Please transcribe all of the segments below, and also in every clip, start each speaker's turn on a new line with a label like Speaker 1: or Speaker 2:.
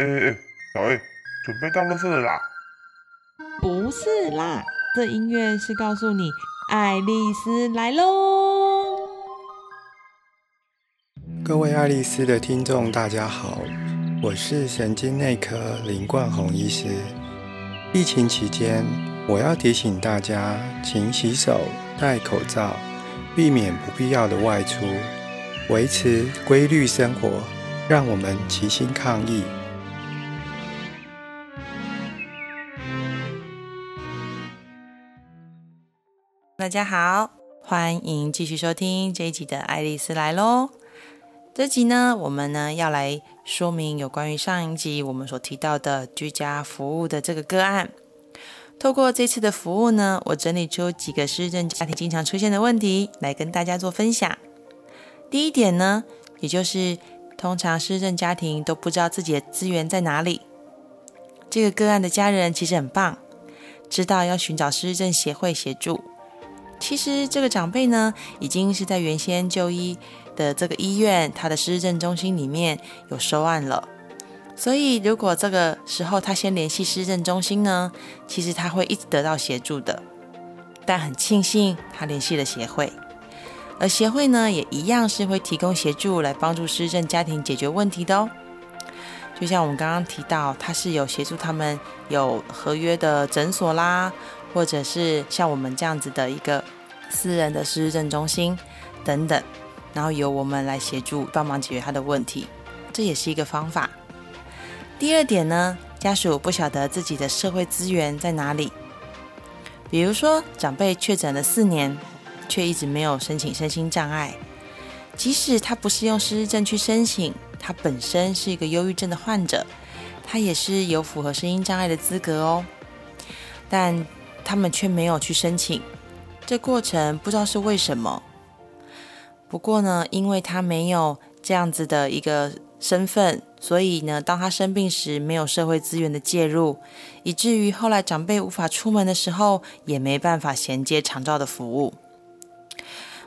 Speaker 1: 哎哎，小 A，准备到垃圾了啦？
Speaker 2: 不是啦，这音乐是告诉你爱丽丝来喽。
Speaker 3: 各位爱丽丝的听众，大家好，我是神经内科林冠宏医师。疫情期间，我要提醒大家，勤洗手、戴口罩，避免不必要的外出，维持规律生活，让我们齐心抗疫。
Speaker 4: 大家好，欢迎继续收听这一集的《爱丽丝来喽》。这集呢，我们呢要来说明有关于上一集我们所提到的居家服务的这个个案。透过这次的服务呢，我整理出几个失智家庭经常出现的问题来跟大家做分享。第一点呢，也就是通常失智家庭都不知道自己的资源在哪里。这个个案的家人其实很棒，知道要寻找失智协会协助。其实这个长辈呢，已经是在原先就医的这个医院，他的失智中心里面有收案了。所以如果这个时候他先联系失智中心呢，其实他会一直得到协助的。但很庆幸他联系了协会，而协会呢也一样是会提供协助来帮助失智家庭解决问题的哦。就像我们刚刚提到，他是有协助他们有合约的诊所啦。或者是像我们这样子的一个私人的失智症中心等等，然后由我们来协助帮忙解决他的问题，这也是一个方法。第二点呢，家属不晓得自己的社会资源在哪里，比如说长辈确诊了四年，却一直没有申请身心障碍，即使他不是用失智症去申请，他本身是一个忧郁症的患者，他也是有符合身心障碍的资格哦，但。他们却没有去申请，这过程不知道是为什么。不过呢，因为他没有这样子的一个身份，所以呢，当他生病时没有社会资源的介入，以至于后来长辈无法出门的时候，也没办法衔接长照的服务。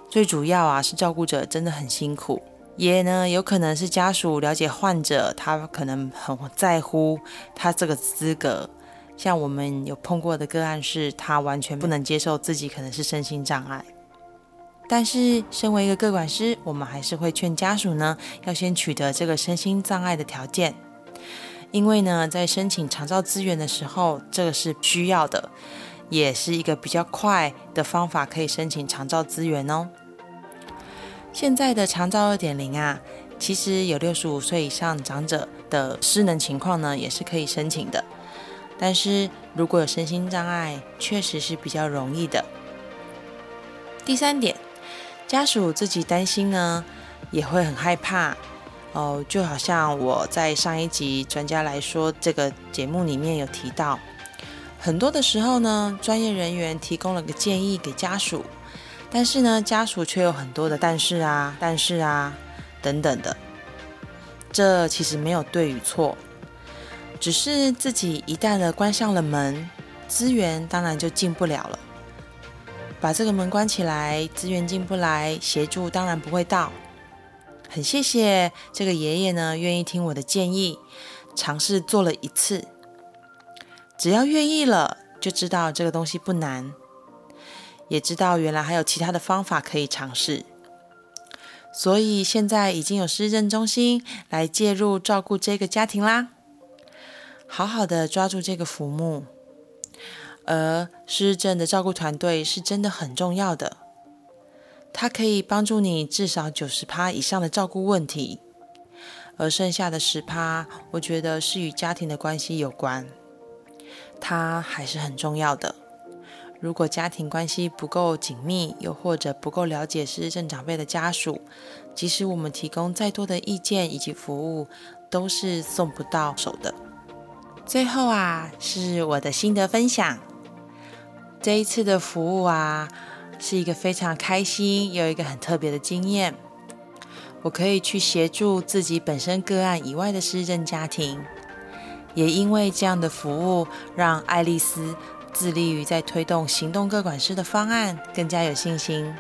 Speaker 4: 最主要啊，是照顾者真的很辛苦，也呢有可能是家属了解患者，他可能很在乎他这个资格。像我们有碰过的个案，是他完全不能接受自己可能是身心障碍。但是，身为一个个管师，我们还是会劝家属呢，要先取得这个身心障碍的条件，因为呢，在申请长照资源的时候，这个是需要的，也是一个比较快的方法，可以申请长照资源哦。现在的长照二点零啊，其实有六十五岁以上长者的失能情况呢，也是可以申请的。但是如果有身心障碍，确实是比较容易的。第三点，家属自己担心呢，也会很害怕哦。就好像我在上一集专家来说这个节目里面有提到，很多的时候呢，专业人员提供了个建议给家属，但是呢，家属却有很多的但是啊、但是啊等等的。这其实没有对与错。只是自己一旦的关上了门，资源当然就进不了了。把这个门关起来，资源进不来，协助当然不会到。很谢谢这个爷爷呢，愿意听我的建议，尝试做了一次。只要愿意了，就知道这个东西不难，也知道原来还有其他的方法可以尝试。所以现在已经有失政中心来介入照顾这个家庭啦。好好的抓住这个浮木，而失智症的照顾团队是真的很重要的，它可以帮助你至少九十趴以上的照顾问题，而剩下的十趴，我觉得是与家庭的关系有关，它还是很重要的。如果家庭关系不够紧密，又或者不够了解失智症长辈的家属，即使我们提供再多的意见以及服务，都是送不到手的。最后啊，是我的心得分享。这一次的服务啊，是一个非常开心，有一个很特别的经验。我可以去协助自己本身个案以外的失政家庭，也因为这样的服务，让爱丽丝致力于在推动行动各管师的方案更加有信心。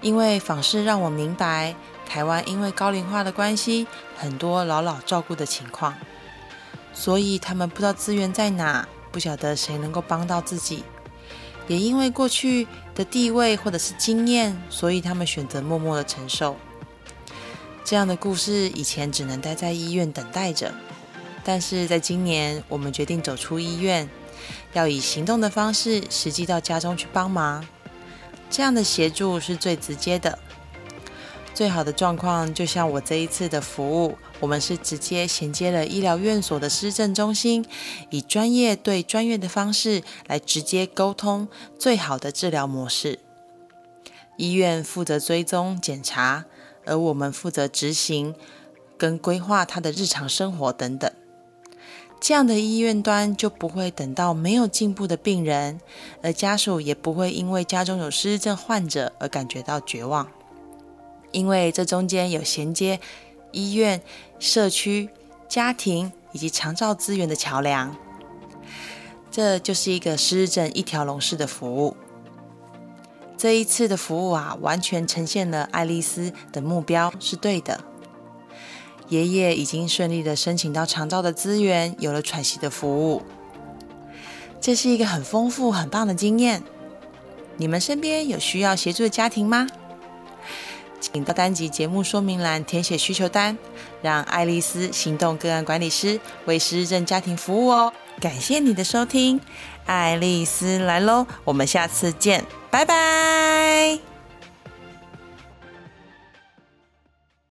Speaker 4: 因为访视让我明白，台湾因为高龄化的关系，很多老老照顾的情况。所以他们不知道资源在哪，不晓得谁能够帮到自己。也因为过去的地位或者是经验，所以他们选择默默的承受。这样的故事以前只能待在医院等待着，但是在今年，我们决定走出医院，要以行动的方式，实际到家中去帮忙。这样的协助是最直接的。最好的状况，就像我这一次的服务，我们是直接衔接了医疗院所的施政中心，以专业对专业的方式来直接沟通最好的治疗模式。医院负责追踪检查，而我们负责执行跟规划他的日常生活等等。这样的医院端就不会等到没有进步的病人，而家属也不会因为家中有失智症患者而感觉到绝望。因为这中间有衔接医院、社区、家庭以及长照资源的桥梁，这就是一个失智症一条龙式的服务。这一次的服务啊，完全呈现了爱丽丝的目标是对的。爷爷已经顺利的申请到长照的资源，有了喘息的服务，这是一个很丰富、很棒的经验。你们身边有需要协助的家庭吗？请到单集节目说明栏填写需求单，让爱丽丝行动个案管理师为失智症家庭服务哦。感谢你的收听，爱丽丝来喽，我们下次见，拜拜。